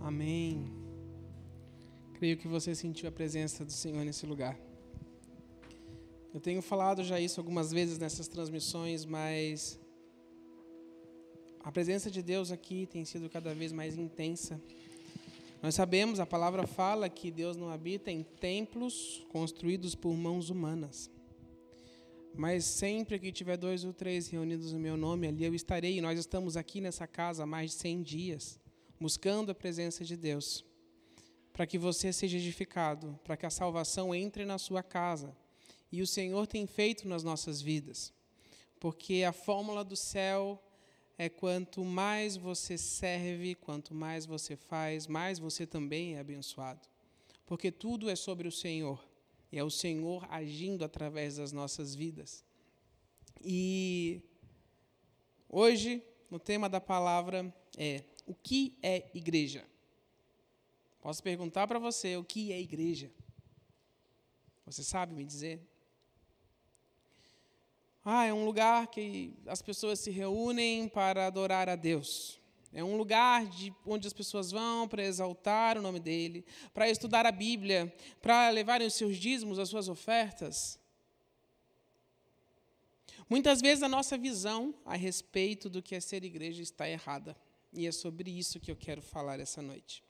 Amém. Creio que você sentiu a presença do Senhor nesse lugar. Eu tenho falado já isso algumas vezes nessas transmissões, mas a presença de Deus aqui tem sido cada vez mais intensa. Nós sabemos, a palavra fala que Deus não habita em templos construídos por mãos humanas. Mas sempre que tiver dois ou três reunidos no meu nome, ali eu estarei. E nós estamos aqui nessa casa há mais de 100 dias, buscando a presença de Deus, para que você seja edificado, para que a salvação entre na sua casa. E o Senhor tem feito nas nossas vidas. Porque a fórmula do céu é quanto mais você serve, quanto mais você faz, mais você também é abençoado. Porque tudo é sobre o Senhor. E é o Senhor agindo através das nossas vidas. E hoje, o tema da palavra é: o que é igreja? Posso perguntar para você o que é igreja? Você sabe me dizer? Ah, é um lugar que as pessoas se reúnem para adorar a Deus. É um lugar de, onde as pessoas vão para exaltar o nome dele, para estudar a Bíblia, para levarem os seus dízimos, as suas ofertas. Muitas vezes a nossa visão a respeito do que é ser igreja está errada. E é sobre isso que eu quero falar essa noite.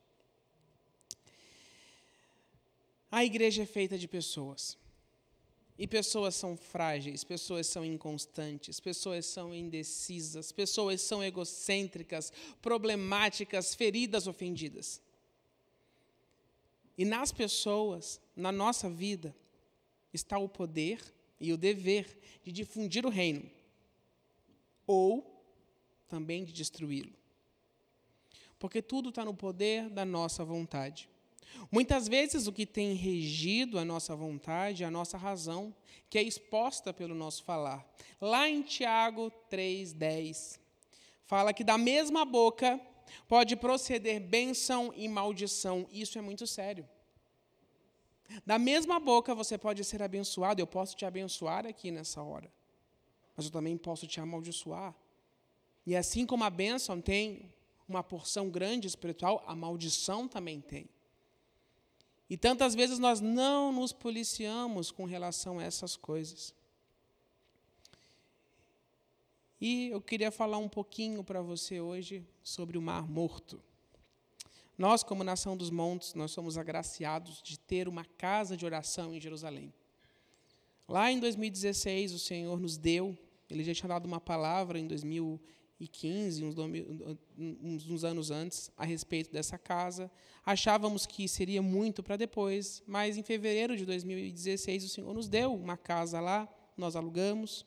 A igreja é feita de pessoas. E pessoas são frágeis, pessoas são inconstantes, pessoas são indecisas, pessoas são egocêntricas, problemáticas, feridas, ofendidas. E nas pessoas, na nossa vida, está o poder e o dever de difundir o reino, ou também de destruí-lo. Porque tudo está no poder da nossa vontade. Muitas vezes o que tem regido a nossa vontade a nossa razão, que é exposta pelo nosso falar. Lá em Tiago 3:10 fala que da mesma boca pode proceder bênção e maldição. Isso é muito sério. Da mesma boca você pode ser abençoado, eu posso te abençoar aqui nessa hora. Mas eu também posso te amaldiçoar. E assim como a bênção tem uma porção grande espiritual, a maldição também tem. E tantas vezes nós não nos policiamos com relação a essas coisas. E eu queria falar um pouquinho para você hoje sobre o Mar Morto. Nós, como nação dos montes, nós somos agraciados de ter uma casa de oração em Jerusalém. Lá em 2016, o Senhor nos deu, ele já tinha dado uma palavra em 2016, 2015, uns, uns, anos antes, a respeito dessa casa. Achávamos que seria muito para depois, mas em fevereiro de 2016 o Senhor nos deu uma casa lá, nós alugamos.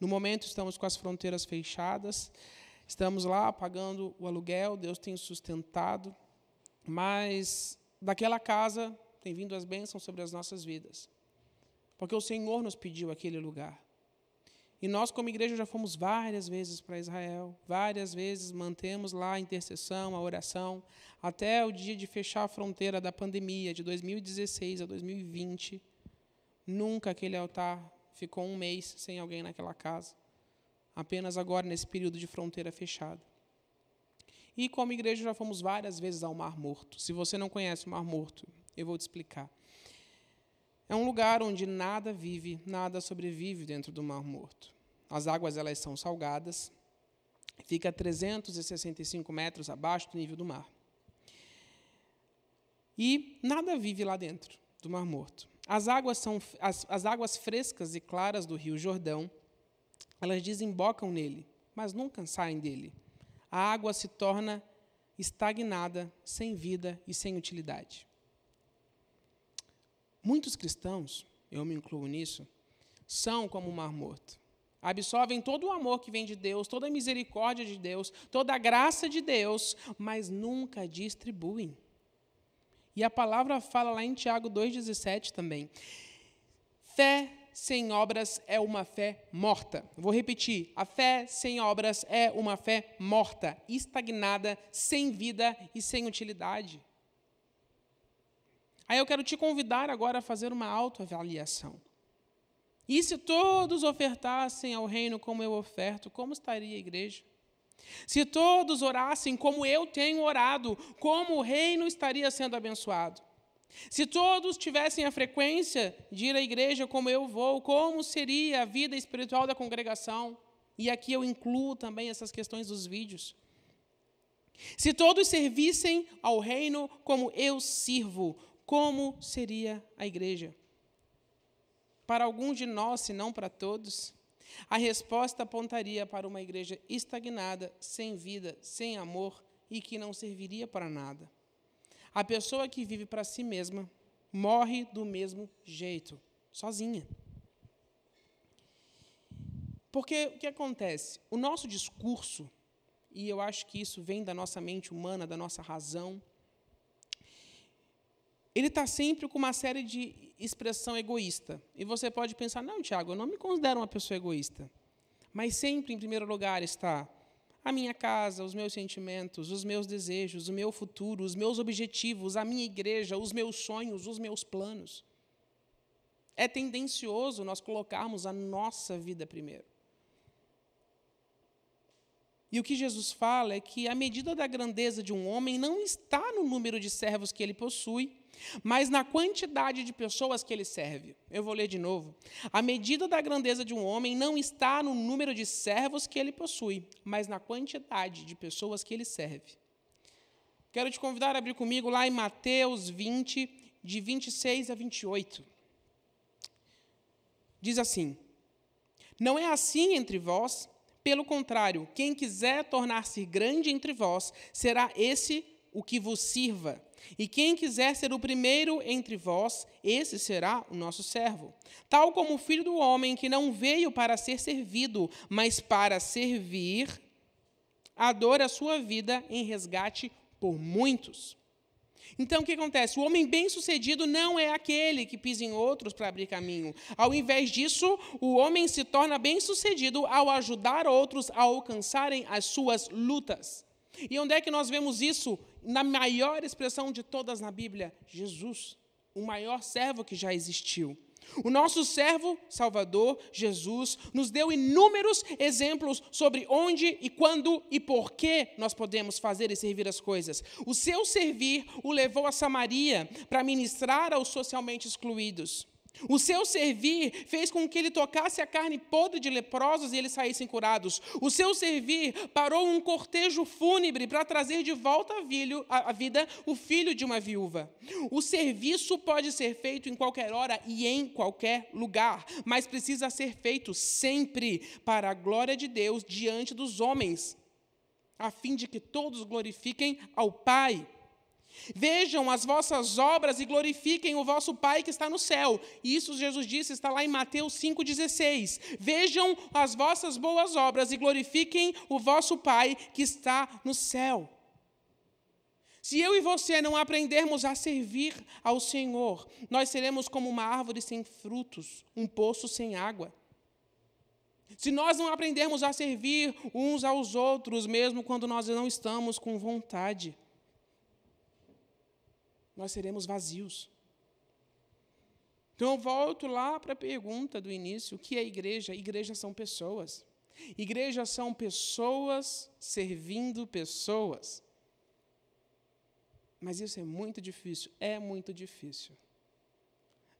No momento estamos com as fronteiras fechadas, estamos lá pagando o aluguel, Deus tem sustentado, mas daquela casa tem vindo as bênçãos sobre as nossas vidas, porque o Senhor nos pediu aquele lugar. E nós, como igreja, já fomos várias vezes para Israel, várias vezes mantemos lá a intercessão, a oração, até o dia de fechar a fronteira da pandemia, de 2016 a 2020. Nunca aquele altar ficou um mês sem alguém naquela casa. Apenas agora, nesse período de fronteira fechada. E como igreja já fomos várias vezes ao Mar Morto. Se você não conhece o Mar Morto, eu vou te explicar. É um lugar onde nada vive, nada sobrevive dentro do Mar Morto. As águas elas são salgadas, fica a 365 metros abaixo do nível do mar. E nada vive lá dentro do Mar Morto. As águas, são, as, as águas frescas e claras do Rio Jordão, elas desembocam nele, mas nunca saem dele. A água se torna estagnada, sem vida e sem utilidade. Muitos cristãos, eu me incluo nisso, são como o mar morto. Absorvem todo o amor que vem de Deus, toda a misericórdia de Deus, toda a graça de Deus, mas nunca distribuem. E a palavra fala lá em Tiago 2,17 também. Fé sem obras é uma fé morta. Vou repetir: a fé sem obras é uma fé morta, estagnada, sem vida e sem utilidade. Aí eu quero te convidar agora a fazer uma autoavaliação. E se todos ofertassem ao reino como eu oferto, como estaria a igreja? Se todos orassem como eu tenho orado, como o reino estaria sendo abençoado? Se todos tivessem a frequência de ir à igreja como eu vou, como seria a vida espiritual da congregação? E aqui eu incluo também essas questões dos vídeos. Se todos servissem ao reino como eu sirvo, como seria a igreja? Para alguns de nós, se não para todos, a resposta apontaria para uma igreja estagnada, sem vida, sem amor e que não serviria para nada. A pessoa que vive para si mesma morre do mesmo jeito, sozinha. Porque o que acontece? O nosso discurso, e eu acho que isso vem da nossa mente humana, da nossa razão, ele está sempre com uma série de expressão egoísta. E você pode pensar, não, Tiago, eu não me considero uma pessoa egoísta. Mas sempre, em primeiro lugar, está a minha casa, os meus sentimentos, os meus desejos, o meu futuro, os meus objetivos, a minha igreja, os meus sonhos, os meus planos. É tendencioso nós colocarmos a nossa vida primeiro. E o que Jesus fala é que a medida da grandeza de um homem não está no número de servos que ele possui, mas na quantidade de pessoas que ele serve. Eu vou ler de novo. A medida da grandeza de um homem não está no número de servos que ele possui, mas na quantidade de pessoas que ele serve. Quero te convidar a abrir comigo lá em Mateus 20, de 26 a 28. Diz assim: Não é assim entre vós, pelo contrário, quem quiser tornar-se grande entre vós, será esse o que vos sirva. E quem quiser ser o primeiro entre vós, esse será o nosso servo. Tal como o filho do homem que não veio para ser servido, mas para servir, a dor a sua vida em resgate por muitos. Então, o que acontece? O homem bem-sucedido não é aquele que pisa em outros para abrir caminho. Ao invés disso, o homem se torna bem-sucedido ao ajudar outros a alcançarem as suas lutas. E onde é que nós vemos isso? Na maior expressão de todas na Bíblia: Jesus, o maior servo que já existiu. O nosso servo Salvador, Jesus, nos deu inúmeros exemplos sobre onde e quando e por que nós podemos fazer e servir as coisas. O seu servir o levou a Samaria para ministrar aos socialmente excluídos. O seu servir fez com que ele tocasse a carne podre de leprosos e eles saíssem curados. O seu servir parou um cortejo fúnebre para trazer de volta à vida o filho de uma viúva. O serviço pode ser feito em qualquer hora e em qualquer lugar, mas precisa ser feito sempre para a glória de Deus diante dos homens, a fim de que todos glorifiquem ao Pai. Vejam as vossas obras e glorifiquem o vosso Pai que está no céu. Isso Jesus disse, está lá em Mateus 5,16. Vejam as vossas boas obras e glorifiquem o vosso Pai que está no céu. Se eu e você não aprendermos a servir ao Senhor, nós seremos como uma árvore sem frutos, um poço sem água. Se nós não aprendermos a servir uns aos outros, mesmo quando nós não estamos com vontade, nós seremos vazios. Então eu volto lá para a pergunta do início: o que é igreja? Igreja são pessoas. Igreja são pessoas servindo pessoas. Mas isso é muito difícil. É muito difícil.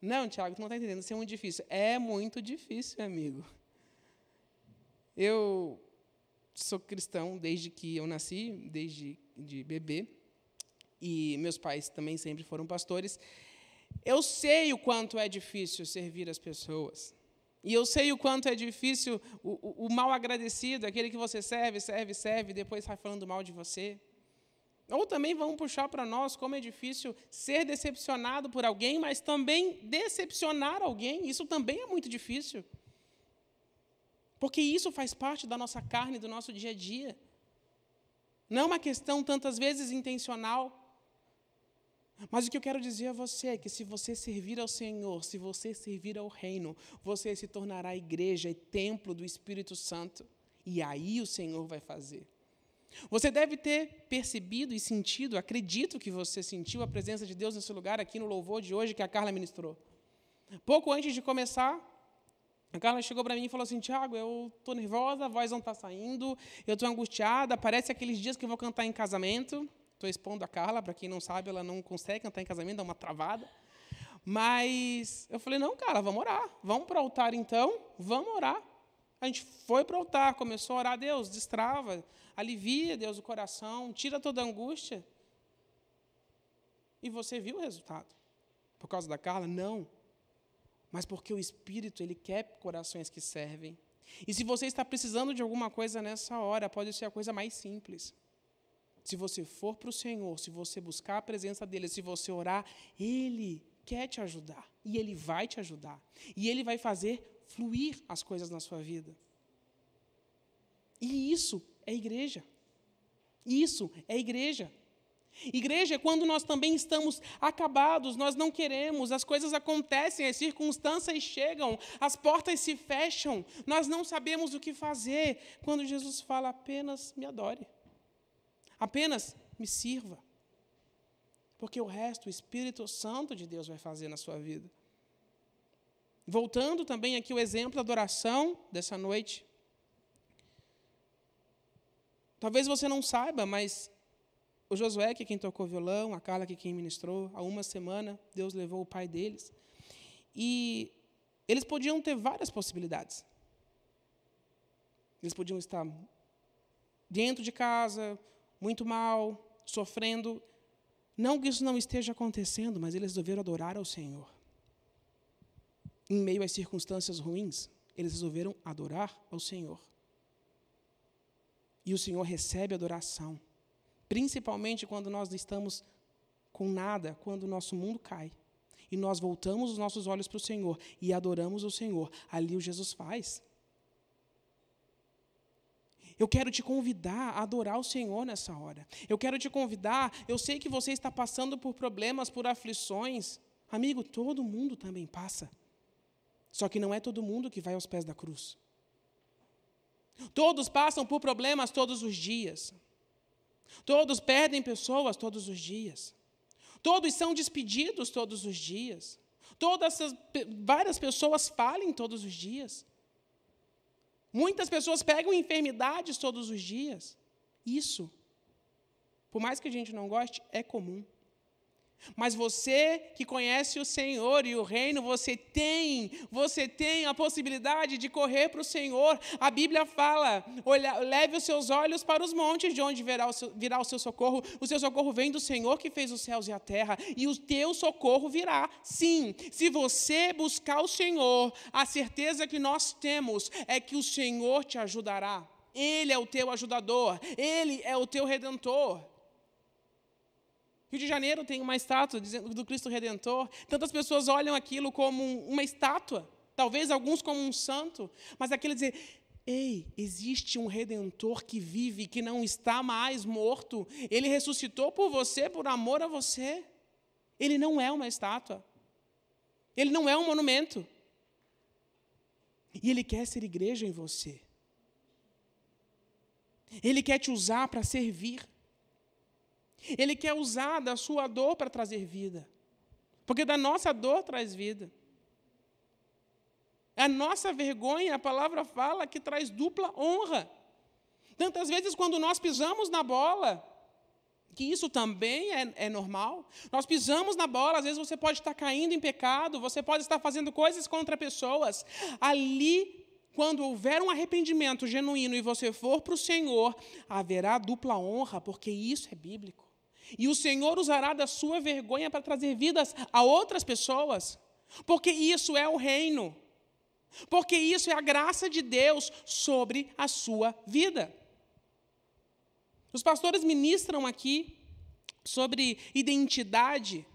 Não, Tiago, tu não está entendendo. Isso é muito difícil. É muito difícil, amigo. Eu sou cristão desde que eu nasci, desde de bebê e meus pais também sempre foram pastores, eu sei o quanto é difícil servir as pessoas. E eu sei o quanto é difícil o, o, o, mal agradecido, aquele que você serve, serve, serve, e depois sai falando mal de você. Ou também vamos puxar para nós como é difícil ser decepcionado por alguém, mas também decepcionar alguém. Isso também é muito difícil. Porque isso faz parte da nossa carne, do nosso dia a dia. Não é uma questão tantas vezes intencional, mas o que eu quero dizer a você é que se você servir ao Senhor, se você servir ao reino, você se tornará igreja e templo do Espírito Santo. E aí o Senhor vai fazer. Você deve ter percebido e sentido, acredito que você sentiu a presença de Deus nesse lugar aqui no louvor de hoje que a Carla ministrou. Pouco antes de começar, A Carla chegou para mim e falou assim: Tiago, eu estou nervosa, a voz não está saindo, eu estou angustiada, parece aqueles dias que eu vou cantar em casamento. Estou expondo a Carla, para quem não sabe, ela não consegue cantar em casamento, dá uma travada. Mas eu falei: não, cara, vamos orar. Vamos para o altar então, vamos orar. A gente foi para o altar, começou a orar, Deus, destrava, alivia, Deus, o coração, tira toda a angústia. E você viu o resultado. Por causa da Carla? Não mas porque o Espírito ele quer corações que servem. E se você está precisando de alguma coisa nessa hora, pode ser a coisa mais simples. Se você for para o Senhor, se você buscar a presença dEle, se você orar, Ele quer te ajudar. E Ele vai te ajudar. E Ele vai fazer fluir as coisas na sua vida. E isso é igreja. Isso é igreja. Igreja é quando nós também estamos acabados, nós não queremos, as coisas acontecem, as circunstâncias chegam, as portas se fecham, nós não sabemos o que fazer. Quando Jesus fala, apenas me adore, apenas me sirva, porque o resto o Espírito Santo de Deus vai fazer na sua vida. Voltando também aqui o exemplo da adoração dessa noite. Talvez você não saiba, mas o Josué, que é quem tocou violão, a Carla, que é quem ministrou, há uma semana, Deus levou o pai deles. E eles podiam ter várias possibilidades. Eles podiam estar dentro de casa, muito mal, sofrendo. Não que isso não esteja acontecendo, mas eles resolveram adorar ao Senhor. Em meio às circunstâncias ruins, eles resolveram adorar ao Senhor. E o Senhor recebe adoração. Principalmente quando nós estamos com nada, quando o nosso mundo cai. E nós voltamos os nossos olhos para o Senhor e adoramos o Senhor. Ali o Jesus faz. Eu quero te convidar a adorar o Senhor nessa hora. Eu quero te convidar. Eu sei que você está passando por problemas, por aflições. Amigo, todo mundo também passa. Só que não é todo mundo que vai aos pés da cruz. Todos passam por problemas todos os dias. Todos perdem pessoas todos os dias. Todos são despedidos todos os dias. Todas várias pessoas falem todos os dias. Muitas pessoas pegam enfermidades todos os dias. Isso, por mais que a gente não goste, é comum. Mas você que conhece o Senhor e o reino, você tem, você tem a possibilidade de correr para o Senhor. A Bíblia fala: olha, leve os seus olhos para os montes, de onde virá o, seu, virá o seu socorro. O seu socorro vem do Senhor que fez os céus e a terra, e o teu socorro virá. Sim, se você buscar o Senhor, a certeza que nós temos é que o Senhor te ajudará. Ele é o teu ajudador, ele é o teu redentor. Rio de Janeiro tem uma estátua do Cristo Redentor. Tantas pessoas olham aquilo como uma estátua, talvez alguns como um santo, mas aquele dizer: Ei, existe um redentor que vive, que não está mais morto. Ele ressuscitou por você, por amor a você. Ele não é uma estátua. Ele não é um monumento. E ele quer ser igreja em você. Ele quer te usar para servir. Ele quer usar da sua dor para trazer vida. Porque da nossa dor traz vida. A nossa vergonha, a palavra fala que traz dupla honra. Tantas vezes, quando nós pisamos na bola, que isso também é, é, normal. Nós pisamos na bola, às vezes você pode estar caindo em pecado, você pode estar fazendo coisas contra pessoas. Ali, quando houver um arrependimento genuíno e você for para o Senhor, haverá dupla honra, porque isso é bíblico. E o Senhor usará da sua vergonha para trazer vidas a outras pessoas, porque isso é o reino. Porque isso é a graça de Deus sobre a sua vida. Os pastores ministram aqui sobre identidade.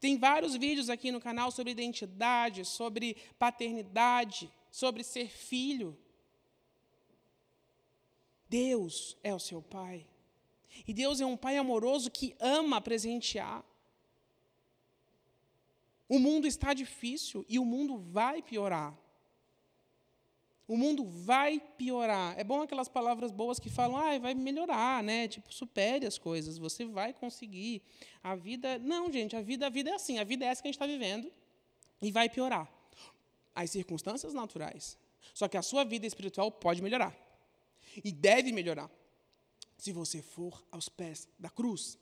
Tem vários vídeos aqui no canal sobre identidade, sobre paternidade, sobre ser filho. Deus é o seu pai. E Deus é um pai amoroso que ama presentear. O mundo está difícil e o mundo vai piorar. O mundo vai piorar. É bom aquelas palavras boas que falam, ah, vai melhorar, né? Tipo, supere as coisas, você vai conseguir. A vida. Não, gente, a vida, a vida é assim, a vida é essa que a gente está vivendo e vai piorar. as circunstâncias naturais. Só que a sua vida espiritual pode melhorar. E deve melhorar. Se você for aos pés da cruz.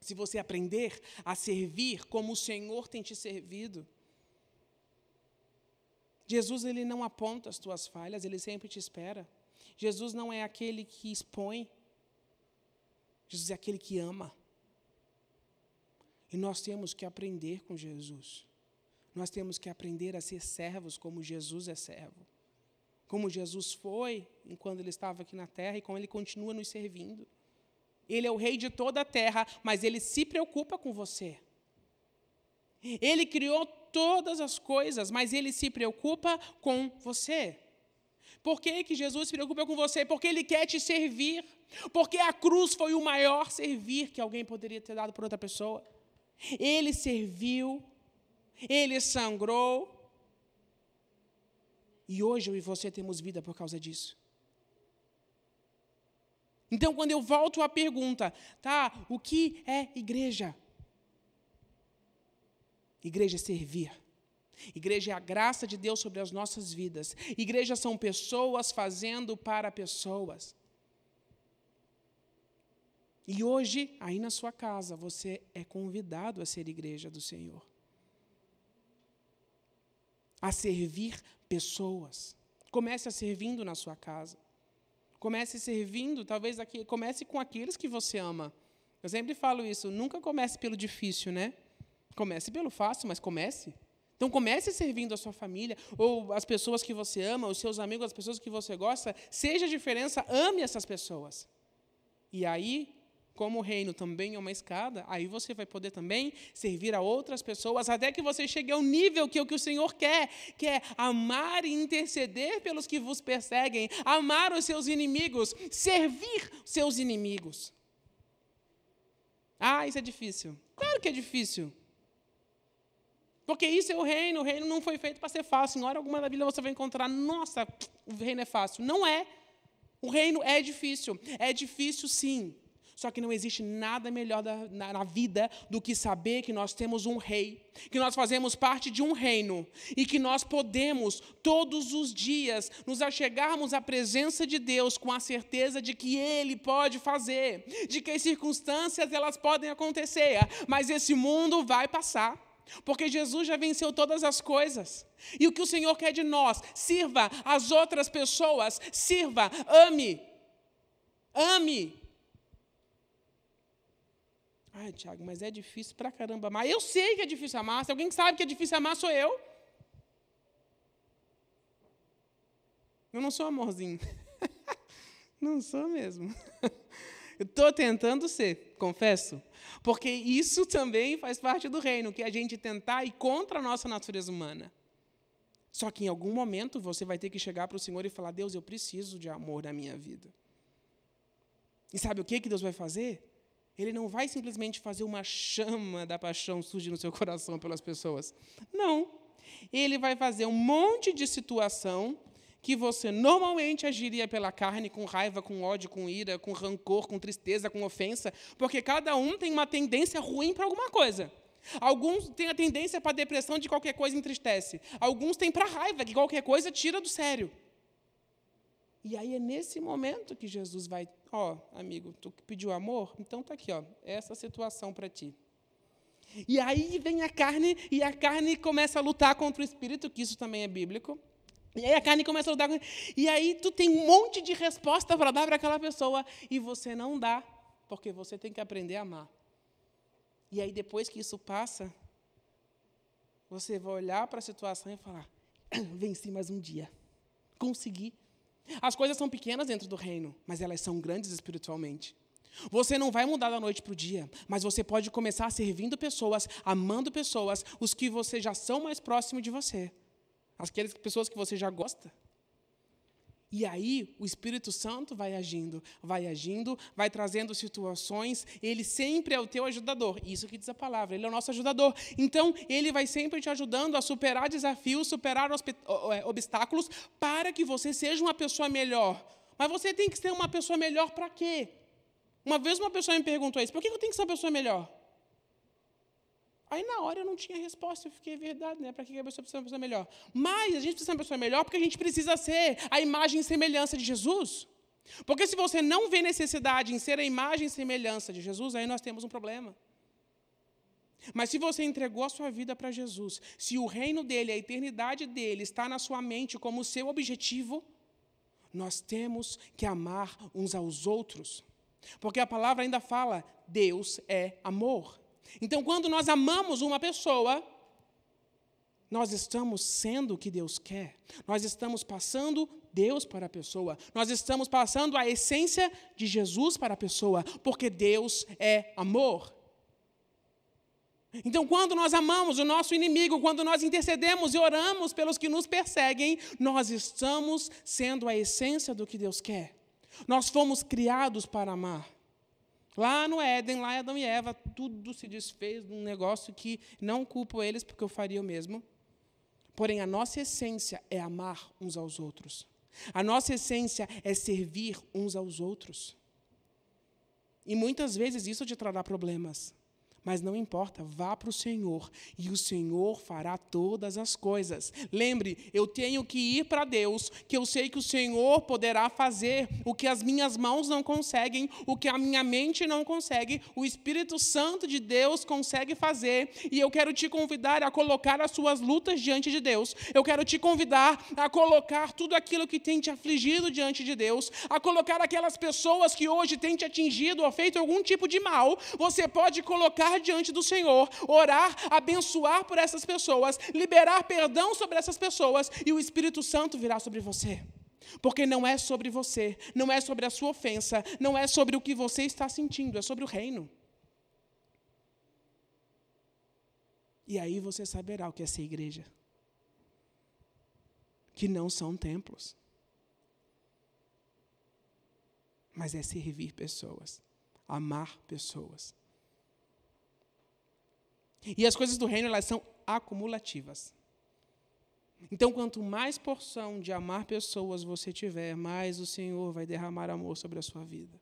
Se você aprender a servir como o Senhor tem te servido. Jesus ele não aponta as tuas falhas, ele sempre te espera. Jesus não é aquele que expõe. Jesus é aquele que ama. E nós temos que aprender com Jesus. Nós temos que aprender a ser servos como Jesus é servo. Como Jesus foi enquanto ele estava aqui na terra e como ele continua nos servindo. Ele é o rei de toda a terra, mas ele se preocupa com você. Ele criou todas as coisas, mas ele se preocupa com você. Por que, que Jesus se preocupa com você? Porque ele quer te servir. Porque a cruz foi o maior servir que alguém poderia ter dado por outra pessoa. Ele serviu, ele sangrou. E hoje eu e você temos vida por causa disso. Então, quando eu volto à pergunta, tá, o que é igreja? Igreja é servir. Igreja é a graça de Deus sobre as nossas vidas. Igreja são pessoas fazendo para pessoas. E hoje, aí na sua casa, você é convidado a ser igreja do Senhor. A servir pessoas. Comece a servindo na sua casa. Comece servindo, talvez aqui, comece com aqueles que você ama. Eu sempre falo isso, nunca comece pelo difícil, né? Comece pelo fácil, mas comece. Então comece servindo a sua família, ou as pessoas que você ama, os seus amigos, as pessoas que você gosta, seja a diferença, ame essas pessoas. E aí como o reino também é uma escada, aí você vai poder também servir a outras pessoas, até que você chegue ao nível que é o que o Senhor quer, que é amar e interceder pelos que vos perseguem, amar os seus inimigos, servir seus inimigos. Ah, isso é difícil. Claro que é difícil. Porque isso é o reino, o reino não foi feito para ser fácil. Em hora alguma da Bíblia você vai encontrar, nossa, o reino é fácil. Não é. O reino é difícil. É difícil sim. Só que não existe nada melhor da, na, na, vida do que saber que nós temos um rei, que nós fazemos parte de um reino e que nós podemos, todos os dias, nos achegarmos à presença de Deus com a certeza de que Ele pode fazer, de que as circunstâncias elas podem acontecer, mas esse mundo vai passar. Porque Jesus já venceu todas as coisas. E o que o Senhor quer de nós? Sirva as outras pessoas, sirva, ame. Ame Ai, Tiago, mas é difícil pra caramba amar. Eu sei que é difícil amar. Se alguém sabe que é difícil amar, sou eu. Eu não sou amorzinho. não sou mesmo. Estou tentando ser, confesso. Porque isso também faz parte do reino, que é a gente tentar ir contra a nossa natureza humana. Só que em algum momento você vai ter que chegar para o Senhor e falar: Deus, eu preciso de amor na minha vida. E sabe o que, que Deus vai fazer? Ele não vai simplesmente fazer uma chama da paixão surgir no seu coração pelas pessoas. Não. Ele vai fazer um monte de situação que você normalmente agiria pela carne, com raiva, com ódio, com ira, com rancor, com tristeza, com ofensa, porque cada um tem uma tendência ruim para alguma coisa. Alguns têm a tendência para depressão de qualquer coisa entristece. Alguns têm para raiva, que qualquer coisa tira do sério. E aí é nesse momento que Jesus vai, ó, oh, amigo, tu pediu amor, então tá aqui, ó, essa situação para ti. E aí vem a carne e a carne começa a lutar contra o espírito, que isso também é bíblico. E aí a carne começa a lutar, e aí tu tem um monte de resposta para dar para aquela pessoa e você não dá, porque você tem que aprender a amar. E aí depois que isso passa, você vai olhar para a situação e falar: venci mais um dia, consegui. As coisas são pequenas dentro do reino, mas elas são grandes espiritualmente. Você não vai mudar da noite para o dia, mas você pode começar servindo pessoas, amando pessoas, os que você já são mais próximos de você, aquelas pessoas que você já gosta. E aí o Espírito Santo vai agindo, vai agindo, vai trazendo situações, ele sempre é o teu ajudador. Isso que diz a palavra, ele é o nosso ajudador. Então, ele vai sempre te ajudando a superar desafios, superar é, obstáculos, para que você seja uma pessoa melhor. Mas você tem que ser uma pessoa melhor para quê? Uma vez uma pessoa me perguntou isso: por que eu tenho que ser uma pessoa melhor? Aí na hora eu não tinha resposta, eu fiquei, é verdade, né? Para que a pessoa precisa ser uma pessoa melhor? Mas a gente precisa ser uma pessoa melhor porque a gente precisa ser a imagem e semelhança de Jesus. Porque se você não vê necessidade em ser a imagem e semelhança de Jesus, aí nós temos um problema. Mas se você entregou a sua vida para Jesus, se o reino dele, a eternidade dele está na sua mente como seu objetivo, nós temos que amar uns aos outros. Porque a palavra ainda fala: Deus é amor. Então, quando nós amamos uma pessoa, nós estamos sendo o que Deus quer. Nós estamos passando Deus para a pessoa. Nós estamos passando a essência de Jesus para a pessoa, porque Deus é amor. Então, quando nós amamos o nosso inimigo, quando nós intercedemos e oramos pelos que nos perseguem, nós estamos sendo a essência do que Deus quer. Nós fomos criados para amar. Lá no Éden, lá em Adão e Eva, tudo se desfez de um negócio que não culpo eles, porque eu faria o mesmo. Porém, a nossa essência é amar uns aos outros. A nossa essência é servir uns aos outros. E muitas vezes isso te trará problemas. Mas não importa, vá para o Senhor e o Senhor fará todas as coisas. Lembre, eu tenho que ir para Deus, que eu sei que o Senhor poderá fazer o que as minhas mãos não conseguem, o que a minha mente não consegue, o Espírito Santo de Deus consegue fazer. E eu quero te convidar a colocar as suas lutas diante de Deus. Eu quero te convidar a colocar tudo aquilo que tem te afligido diante de Deus, a colocar aquelas pessoas que hoje têm te atingido ou feito algum tipo de mal. Você pode colocar diante do Senhor, orar, abençoar por essas pessoas, liberar perdão sobre essas pessoas e o Espírito Santo virá sobre você. Porque não é sobre você, não é sobre a sua ofensa, não é sobre o que você está sentindo, é sobre o reino. E aí você saberá o que é ser igreja. Que não são templos. Mas é servir pessoas, amar pessoas. E as coisas do reino, elas são acumulativas. Então, quanto mais porção de amar pessoas você tiver, mais o Senhor vai derramar amor sobre a sua vida.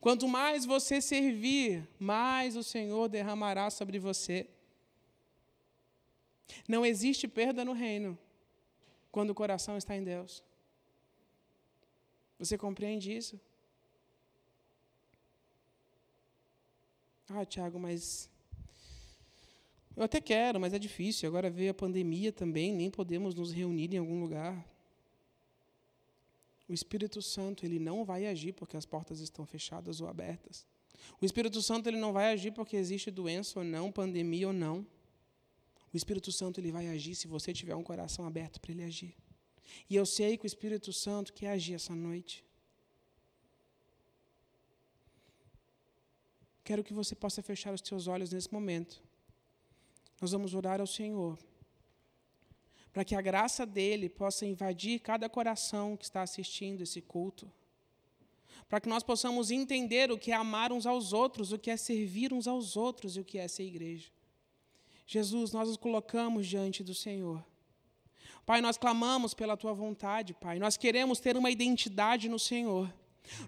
Quanto mais você servir, mais o Senhor derramará sobre você. Não existe perda no reino quando o coração está em Deus. Você compreende isso? Ah, Tiago, mas eu até quero, mas é difícil. Agora veio a pandemia também, nem podemos nos reunir em algum lugar. O Espírito Santo, ele não vai agir porque as portas estão fechadas ou abertas. O Espírito Santo, ele não vai agir porque existe doença ou não, pandemia ou não. O Espírito Santo, ele vai agir se você tiver um coração aberto para ele agir. E eu sei que o Espírito Santo quer agir essa noite. Quero que você possa fechar os seus olhos nesse momento nós vamos orar ao Senhor, para que a graça dele possa invadir cada coração que está assistindo esse culto, para que nós possamos entender o que é amar uns aos outros, o que é servir uns aos outros e o que é ser igreja. Jesus, nós nos colocamos diante do Senhor. Pai, nós clamamos pela tua vontade, Pai. Nós queremos ter uma identidade no Senhor.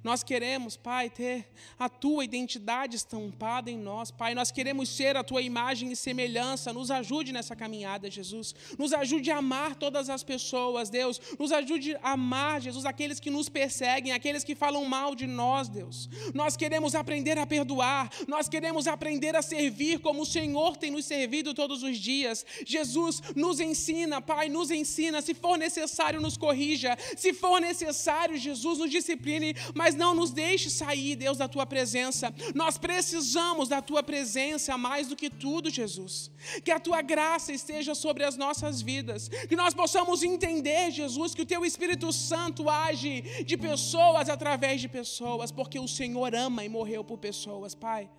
Nós queremos, Pai, ter a tua identidade estampada em nós, Pai. Nós queremos ser a tua imagem e semelhança. Nos ajude nessa caminhada, Jesus. Nos ajude a amar todas as pessoas, Deus. Nos ajude a amar, Jesus, aqueles que nos perseguem, aqueles que falam mal de nós, Deus. Nós queremos aprender a perdoar. Nós queremos aprender a servir como o Senhor tem nos servido todos os dias. Jesus, nos ensina, Pai, nos ensina. Se for necessário, nos corrija. Se for necessário, Jesus, nos discipline mas não nos deixe sair, Deus, da tua presença. Nós precisamos da tua presença mais do que tudo, Jesus. Que a tua graça esteja sobre as nossas vidas, que nós possamos entender, Jesus, que o teu Espírito Santo age de pessoas através de pessoas, porque o Senhor ama e morreu por pessoas, Pai.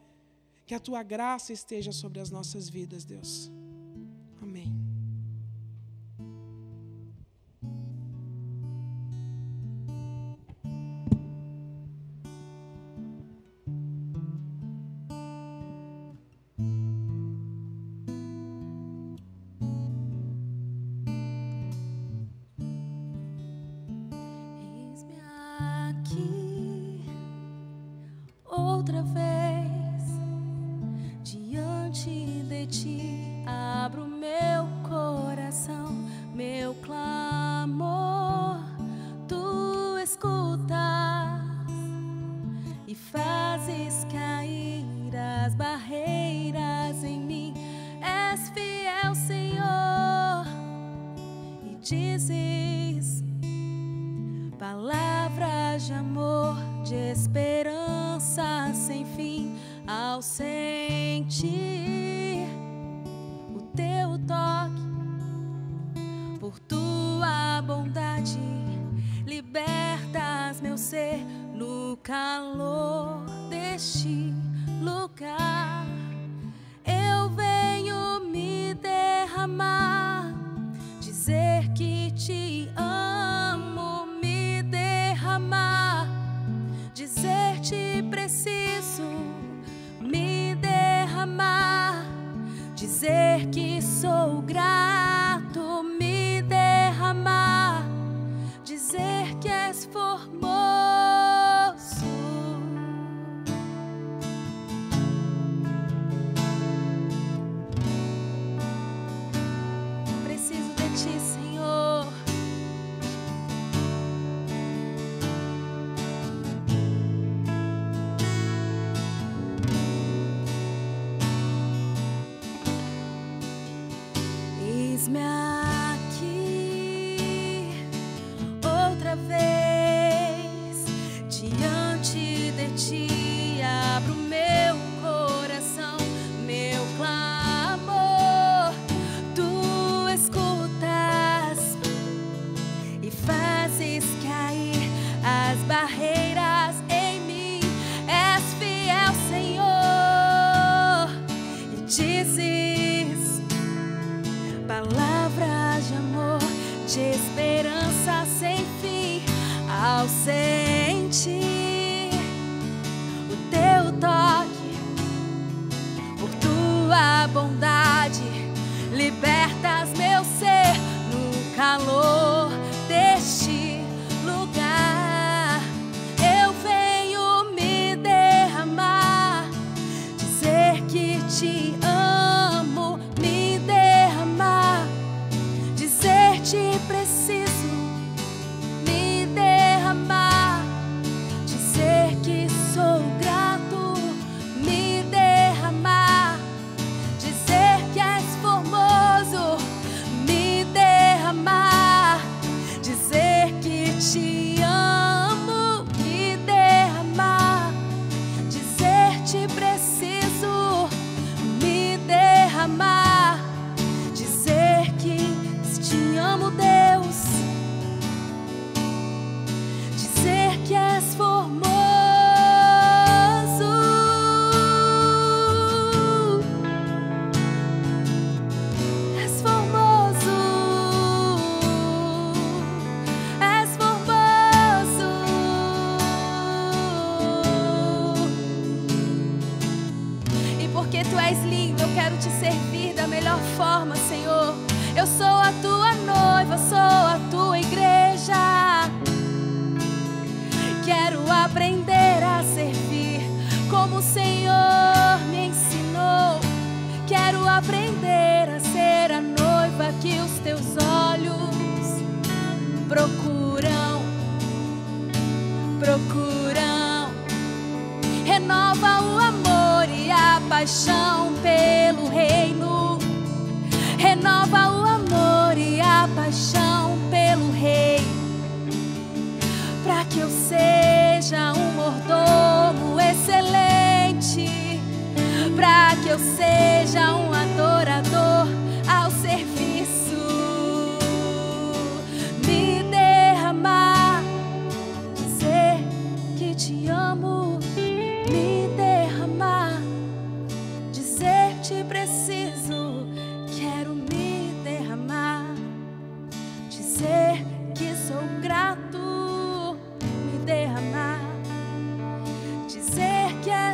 Que a tua graça esteja sobre as nossas vidas, Deus. Outra vez amar, dizer que sou grato, me derramar, dizer que és formoso. I. aprender a ser a noiva que os teus olhos procuram, procuram. Renova o amor e a paixão pelo reino. Renova o amor e a paixão pelo rei. Para que eu seja um mordomo excelente. Para que eu seja um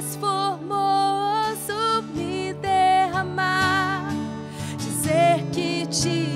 transformoso me derramar, dizer que te